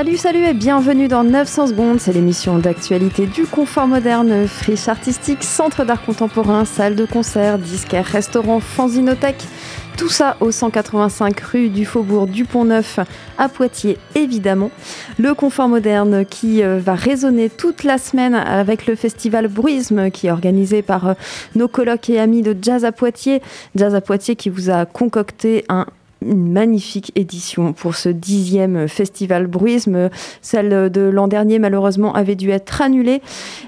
Salut, salut et bienvenue dans 900 secondes. C'est l'émission d'actualité du confort moderne, friche artistique, centre d'art contemporain, salle de concert, disquaire, restaurant, fanzinothèque. Tout ça au 185 rue du Faubourg du Pont-Neuf à Poitiers, évidemment. Le confort moderne qui euh, va résonner toute la semaine avec le festival Bruisme qui est organisé par euh, nos colocs et amis de Jazz à Poitiers. Jazz à Poitiers qui vous a concocté un une magnifique édition pour ce dixième festival bruisme. Celle de l'an dernier, malheureusement, avait dû être annulée.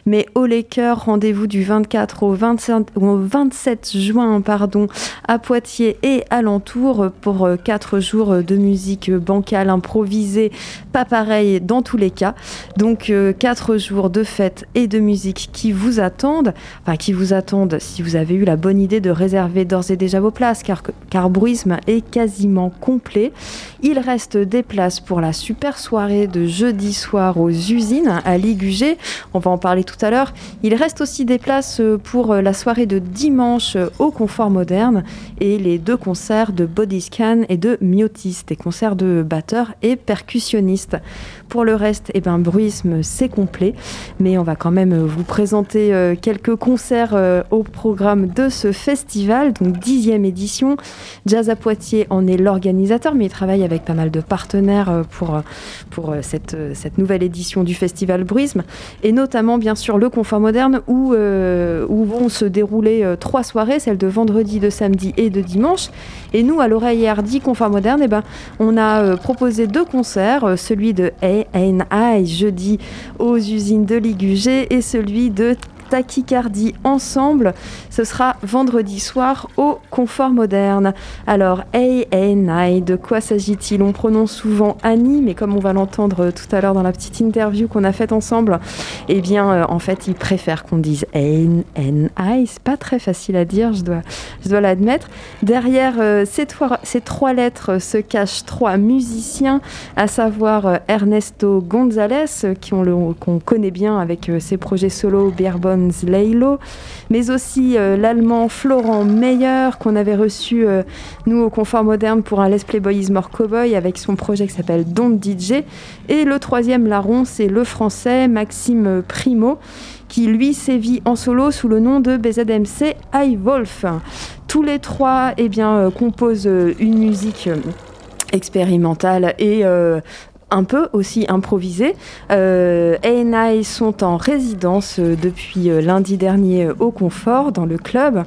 Mais au Laker, rendez-vous du 24 au, 27 juin pardon, à Poitiers et alentour pour quatre jours de musique bancale, improvisée, pas pareil dans tous les cas. Donc euh, quatre jours de fête et de musique qui vous attendent, enfin qui vous attendent si vous avez eu la bonne idée de réserver d'ores et déjà vos places, car, car bruisme est quasi complet. Il reste des places pour la super soirée de jeudi soir aux usines à Ligugé. On va en parler tout à l'heure. Il reste aussi des places pour la soirée de dimanche au Confort Moderne et les deux concerts de Bodyscan et de Myotis, des concerts de batteurs et percussionnistes. Pour le reste, eh ben, Bruisme, c'est complet. Mais on va quand même vous présenter euh, quelques concerts euh, au programme de ce festival, donc dixième édition. Jazz à Poitiers en est l'organisateur, mais il travaille avec pas mal de partenaires euh, pour, pour cette, cette nouvelle édition du festival Bruisme. Et notamment, bien sûr, le Confort Moderne, où, où vont se dérouler trois soirées, celles de vendredi, de samedi et de dimanche. Et nous, à l'oreille hardy Confort Moderne, eh ben, on a proposé deux concerts, celui de ANI jeudi aux usines de Ligugé et celui de tachycardie ensemble. Ce sera vendredi soir au Confort Moderne. Alors, ANI, de quoi s'agit-il? On prononce souvent Annie, mais comme on va l'entendre tout à l'heure dans la petite interview qu'on a faite ensemble, eh bien, euh, en fait, il préfère qu'on dise ANI. C'est pas très facile à dire, je dois, je dois l'admettre. Derrière euh, ces, trois, ces, trois, lettres se cachent trois musiciens, à savoir euh, Ernesto González, qu'on connaît bien avec ses projets solo Bearbon Leilo, mais aussi euh, l'allemand Florent Meyer qu'on avait reçu euh, nous au Confort Moderne pour un Let's Play Boy is More Cowboy avec son projet qui s'appelle Don't DJ. Et le troisième larron, c'est le français Maxime Primo qui lui sévit en solo sous le nom de BZMC High Wolf. Tous les trois eh bien, euh, composent une musique expérimentale et un peu aussi improvisé. Euh, ANI sont en résidence euh, depuis euh, lundi dernier au Confort, dans le club,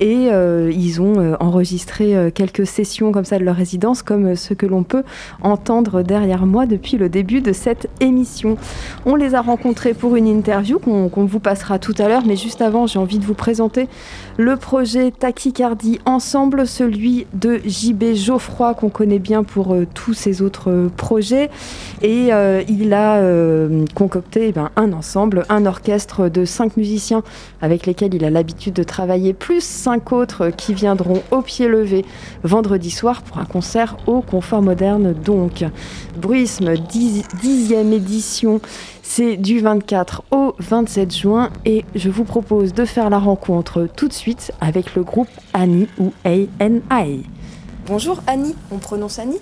et ils ont enregistré quelques sessions comme ça de leur résidence, comme ce que l'on peut entendre derrière moi depuis le début de cette émission. On les a rencontrés pour une interview qu'on vous passera tout à l'heure, mais juste avant, j'ai envie de vous présenter le projet Tachycardie Ensemble, celui de JB Geoffroy, qu'on connaît bien pour tous ses autres projets. Et euh, il a euh, concocté eh ben, un ensemble, un orchestre de cinq musiciens avec lesquels il a l'habitude de travailler, plus cinq autres qui viendront au pied levé vendredi soir pour un concert au confort moderne. Donc, Bruisme, dixième édition. C'est du 24 au 27 juin et je vous propose de faire la rencontre tout de suite avec le groupe Annie ou ANI. Bonjour Annie, on prononce Annie?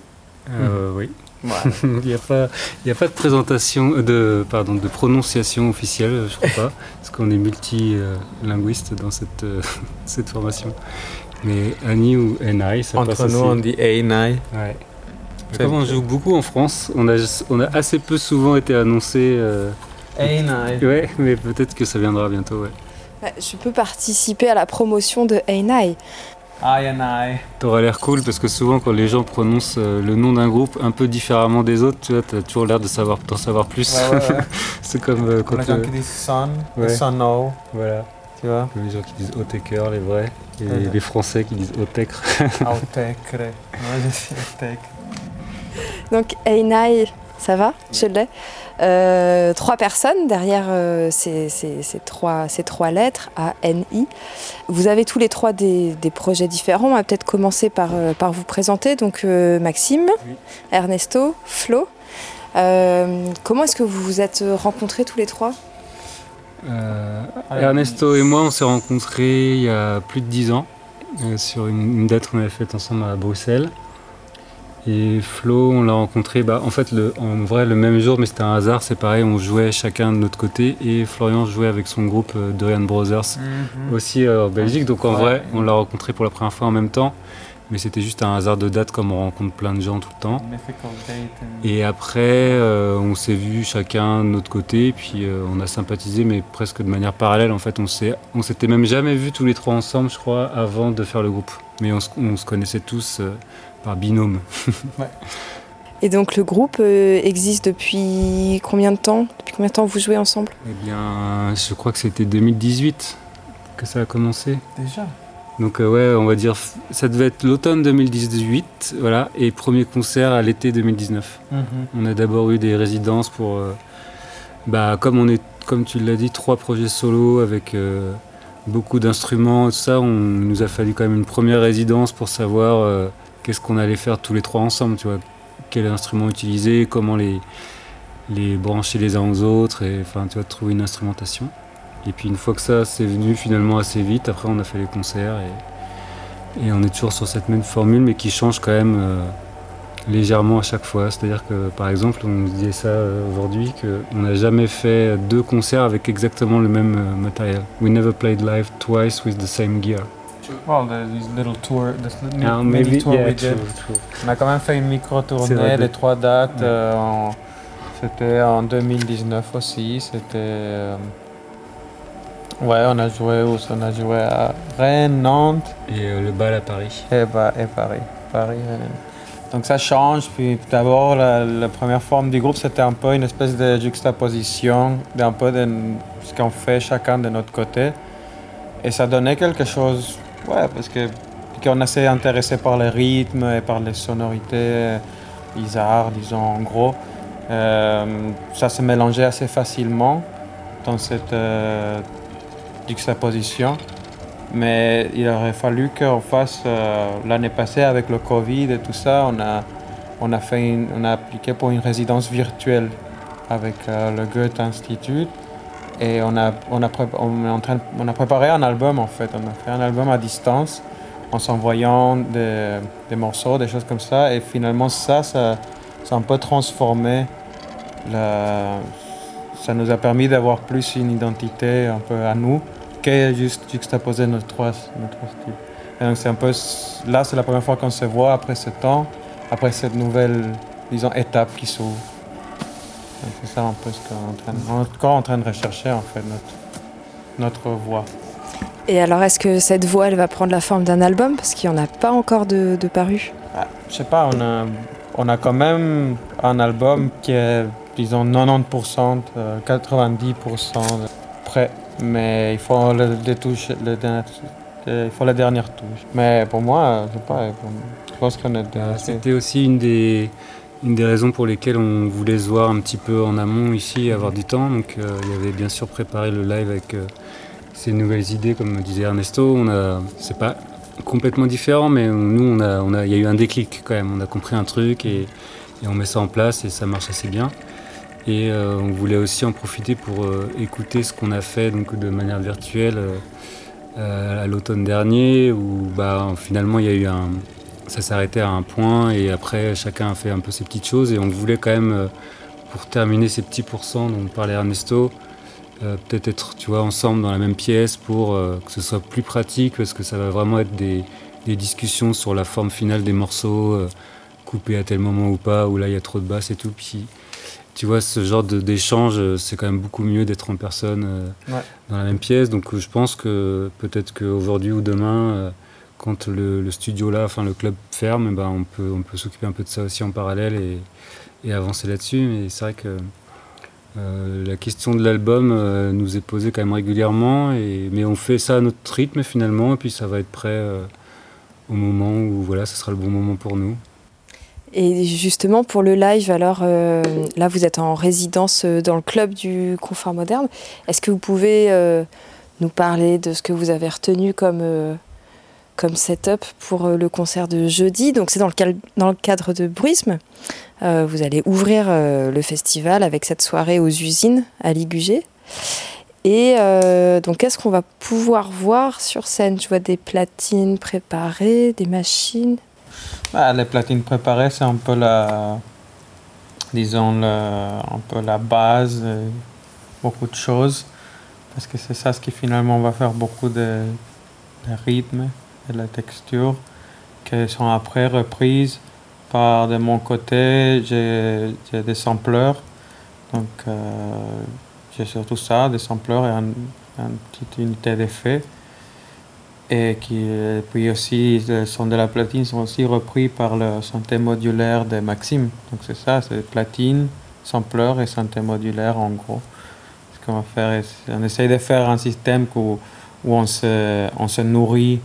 Euh, Oui. il n'y a, pas, a pas de présentation, de, pardon, de prononciation officielle, je crois pas, parce qu'on est multilinguiste dans cette, euh, cette formation. Mais Annie ou Ni, ça Entre passe nous, on dit. Ouais. Comme on joue beaucoup en France, on a, on a assez peu souvent été annoncé. Euh, Ouais, mais peut-être que ça viendra bientôt, ouais. Je peux participer à la promotion de Ainai. I and I. T'auras l'air cool parce que souvent quand les gens prononcent euh, le nom d'un groupe un peu différemment des autres, tu vois, t'as toujours l'air de savoir, d'en savoir plus. c'est comme euh, quand les gens qui disent son, son no. Voilà. Tu vois Les gens qui disent Oteker, les vrais, et les Français qui disent Otekre. Otekre. Moi je suis Otekre. Donc Einai, ça va Je l'ai. Euh, trois personnes derrière euh, ces, trois, ces trois lettres, A, N, I. Vous avez tous les trois des, projets différents. On va peut-être commencer par, euh, par vous présenter. Donc Maxime, Ernesto, Flo. comment est-ce que vous vous êtes rencontrés tous les trois? Ernesto et moi, on s'est rencontrés il y a plus de dix ans sur une, une date qu'on avait faite ensemble à Bruxelles. Et Flo, on l'a rencontré, bah, en fait, le, en vrai, le même jour, mais c'était un hasard, c'est pareil, on jouait chacun de notre côté, et Florian jouait avec son groupe euh, Dorian Brothers, Mhm. aussi euh, en Belgique, donc en Ouais. vrai, on l'a rencontré pour la première fois en même temps, mais c'était juste un hasard de date, comme on rencontre plein de gens tout le temps. And- Et après, euh, on s'est vu chacun de notre côté, puis euh, on a sympathisé, mais presque de manière parallèle. En fait, on s'est, on s'était même jamais vus tous les trois ensemble, je crois, avant de faire le groupe. Mais on, se- on se connaissait tous euh, par binôme. Et donc le groupe euh, existe depuis combien de temps? Depuis combien de temps vous jouez ensemble? Eh bien, je crois que c'était 2018 que ça a commencé. Déjà? Donc euh, ouais, on va dire, ça devait être l'automne 2018, voilà, et premier concert à l'été 2019. Mhm. On a d'abord eu des résidences pour, euh, bah, comme on est, comme tu l'as dit, trois projets solo avec euh, beaucoup d'instruments, et tout ça. On il nous a fallu quand même une première résidence pour savoir euh, qu'est-ce qu'on allait faire tous les trois ensemble, tu vois, quel instrument utiliser, comment les les brancher les uns aux autres, et enfin, tu vois, trouver une instrumentation. Et puis une fois que ça, c'est venu finalement assez vite. Après, on a fait les concerts et, et on est toujours sur cette même formule, mais qui change quand même. euh, légèrement à chaque fois. C'est-à-dire que, par exemple, on se disait ça euh, aujourd'hui, qu'on n'a jamais fait deux concerts avec exactement le même euh, matériel. We never played live twice with the same gear. Well, the, these little tour, this li- Ah, mini maybe- tour yeah, we did. true, true. On a quand même fait une vrai, de de- trois dates. Euh, C'était en 2019 aussi. C'était. Euh, Ouais, on a joué où? On a joué à Rennes, Nantes Et euh, le bal à Paris. et, bah, et Paris. Paris Rennes. Donc ça change. Puis d'abord, la, la première forme du groupe, c'était un peu une espèce de juxtaposition d'un peu de ce qu'on fait chacun de notre côté. Et ça donnait quelque chose, ouais, parce que qu'on assez intéressé par les rythmes et par les sonorités bizarres, disons en gros. Euh, ça se mélangeait assez facilement dans cette euh, juxtaposition. Mais il aurait fallu qu'on fasse euh, l'année passée avec le Covid et tout ça, on a, on a, fait on a appliqué pour une résidence virtuelle avec euh, le Goethe Institute. Et on a, on, a on, est en train on a préparé un album en fait. On a fait un album à distance en s'envoyant des, des morceaux, des choses comme ça. Et finalement, ça, ça, ça a un peu transformé. La, ça nous a permis d'avoir plus une identité un peu à nous juste juxtaposer nos trois, nos trois styles. C'est un peu, là, c'est la première fois qu'on se voit après ce temps, après cette nouvelle, disons, étape qui s'ouvre. C'est ça un peu ce qu'on est en train, encore en train de rechercher en fait notre, notre voix. Et alors est-ce que cette voix elle va prendre la forme d'un album? Parce qu'il n'y en a pas encore de, de paru. Ah, je sais pas, on a, on a quand même un album qui est, disons, 90%, euh, 90% de prêt. Mais il faut le, les touches, euh, il faut la dernière touche. Mais pour moi, je sais pas, je pense qu'on Euh, assez- C'était aussi une des, une des raisons pour lesquelles on voulait se voir un petit peu en amont ici, avoir du temps. Donc euh, il y avait bien sûr préparé le live avec euh, ces nouvelles idées, comme disait Ernesto. On a, c'est pas complètement différent, mais on- nous, on a, on a, il y a eu un déclic quand même. On a compris un truc et, et on met ça en place et ça marche assez bien. Et euh, on voulait aussi en profiter pour euh, écouter ce qu'on a fait donc, de manière virtuelle euh, euh, à l'automne dernier, où bah, finalement il y a eu un, ça s'arrêtait à un point et après chacun a fait un peu ses petites choses et on voulait quand même, euh, pour terminer ces petits pourcents dont parlait Ernesto, euh, peut-être être tu vois, ensemble dans la même pièce pour que ce soit plus pratique parce que ça va vraiment être des, des discussions sur la forme finale des morceaux, coupés à tel moment ou pas, où là il y a trop de basses et tout. Tu vois, ce genre d'échange, euh, c'est quand même beaucoup mieux d'être en personne euh, Ouais. dans la même pièce. Donc euh, je pense que peut-être qu'aujourd'hui ou demain, quand le, le studio là, enfin le club ferme, eh ben, on peut, on peut s'occuper un peu de ça aussi en parallèle et, et avancer là-dessus. Mais c'est vrai que euh, la question de l'album euh, nous est posée quand même régulièrement, et, mais on fait ça à notre rythme finalement, et puis ça va être prêt euh, au moment où voilà, ce sera le bon moment pour nous. Et justement pour le live, alors euh, là vous êtes en résidence euh, dans le club du confort moderne. Est-ce que vous pouvez euh, nous parler de ce que vous avez retenu comme, comme setup pour le concert de jeudi? Donc c'est dans, dans le cadre de Bruisme. Vous allez ouvrir le festival avec cette soirée aux usines à Ligugé. Et donc qu'est-ce qu'on va pouvoir voir sur scène? Je vois des platines préparées, des machines. Bah, Les platines préparées, c'est un peu la, disons, peu la base de beaucoup de choses. Parce que c'est ça ce qui finalement va faire beaucoup de, de rythme et la texture, qui sont après reprises par de mon côté, j'ai des sampleurs. Donc, euh, j'ai surtout ça, des sampleurs et une petite unité d'effet. Et qui, puis aussi, le son de la platine sont aussi repris par le synthé modulaire de Maxime. Donc, c'est ça, c'est platine, sampleur et synthé modulaire en gros. Ce qu'on va faire, on essaye de faire un système où, où on, se, on se nourrit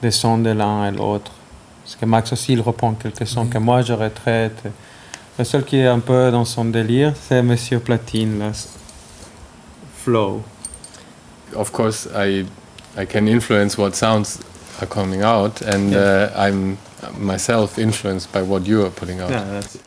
des sons de l'un et l'autre. Parce que Max aussi, il reprend quelques sons que moi je retraite. Le seul qui est un peu dans son délire, c'est Monsieur Platine, là. Flow. Of course, I, I can influence what sounds are coming out, and uh, I'm myself influenced by what you are putting out.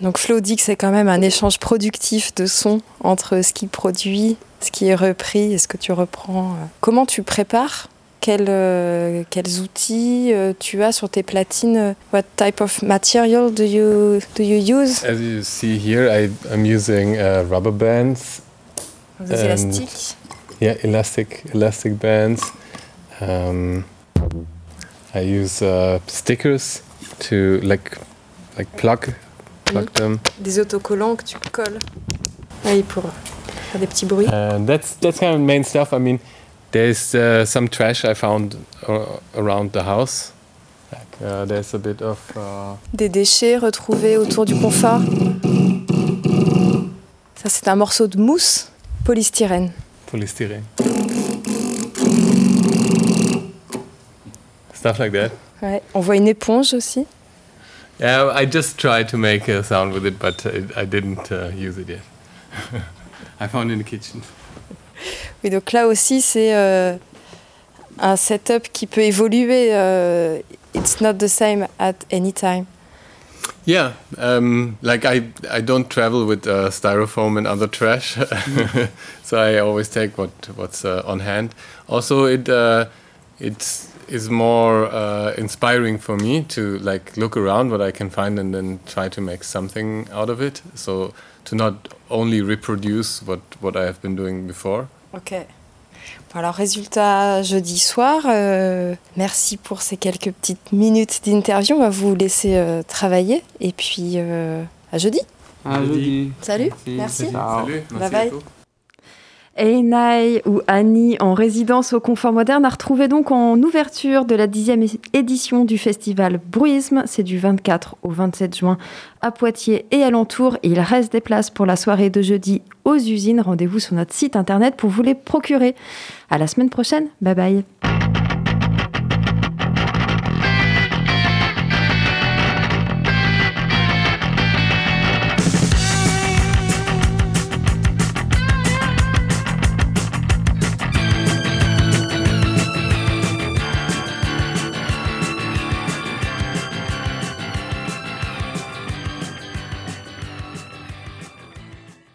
Donc Flo dit que c'est quand même un échange productif de sons entre ce qu'il produit, ce qui est repris et ce que tu reprends. Comment tu prépares? Quels, euh, quels outils euh, tu as sur tes platines? What type of material do you, do you use? As you see here, I, I'm using uh, rubber bands. Des élastiques Yeah, elastic, elastic bands. Um, I use uh, stickers to like, like plug, plug mm. them. Des autocollants que tu colles. Oui, pour faire des petits bruits. And that's that's kind of main stuff. I mean, There's uh, some trash I found uh, around the house. Like, uh, there's a bit of. Uh, Des déchets retrouvés autour du confort. Ça, c'est un morceau de mousse polystyrène. Polystyrène. Stuff like that. Ouais. On voit une éponge aussi. Yeah, I just tried to make a sound with it, but I didn't uh, use it yet. I found it in the kitchen. Oui, donc là aussi, c'est euh, un setup qui peut évoluer. Euh, it's not the same at any time. Yeah, um, like I, I don't travel with uh, styrofoam and other trash, so I always take what what's uh, on hand. Also, it uh, it is more uh, inspiring for me to like look around what I can find and then try to make something out of it. So to not only reproduce what what I have been doing before. Ok. Alors, résultat jeudi soir. Euh, merci pour ces quelques petites minutes d'interview. On va vous laisser euh, travailler. Et puis, euh, à jeudi. À jeudi. Salut. Merci. Salut. Bye bye. Einai ou Annie en résidence au Confort Moderne a retrouvé donc en ouverture de la dixième édition du festival Bruisme. C'est du 24 au 27 juin à Poitiers et alentour. il reste des places pour la soirée de jeudi aux usines. Rendez-vous sur notre site internet pour vous les procurer. À la semaine prochaine. Bye bye.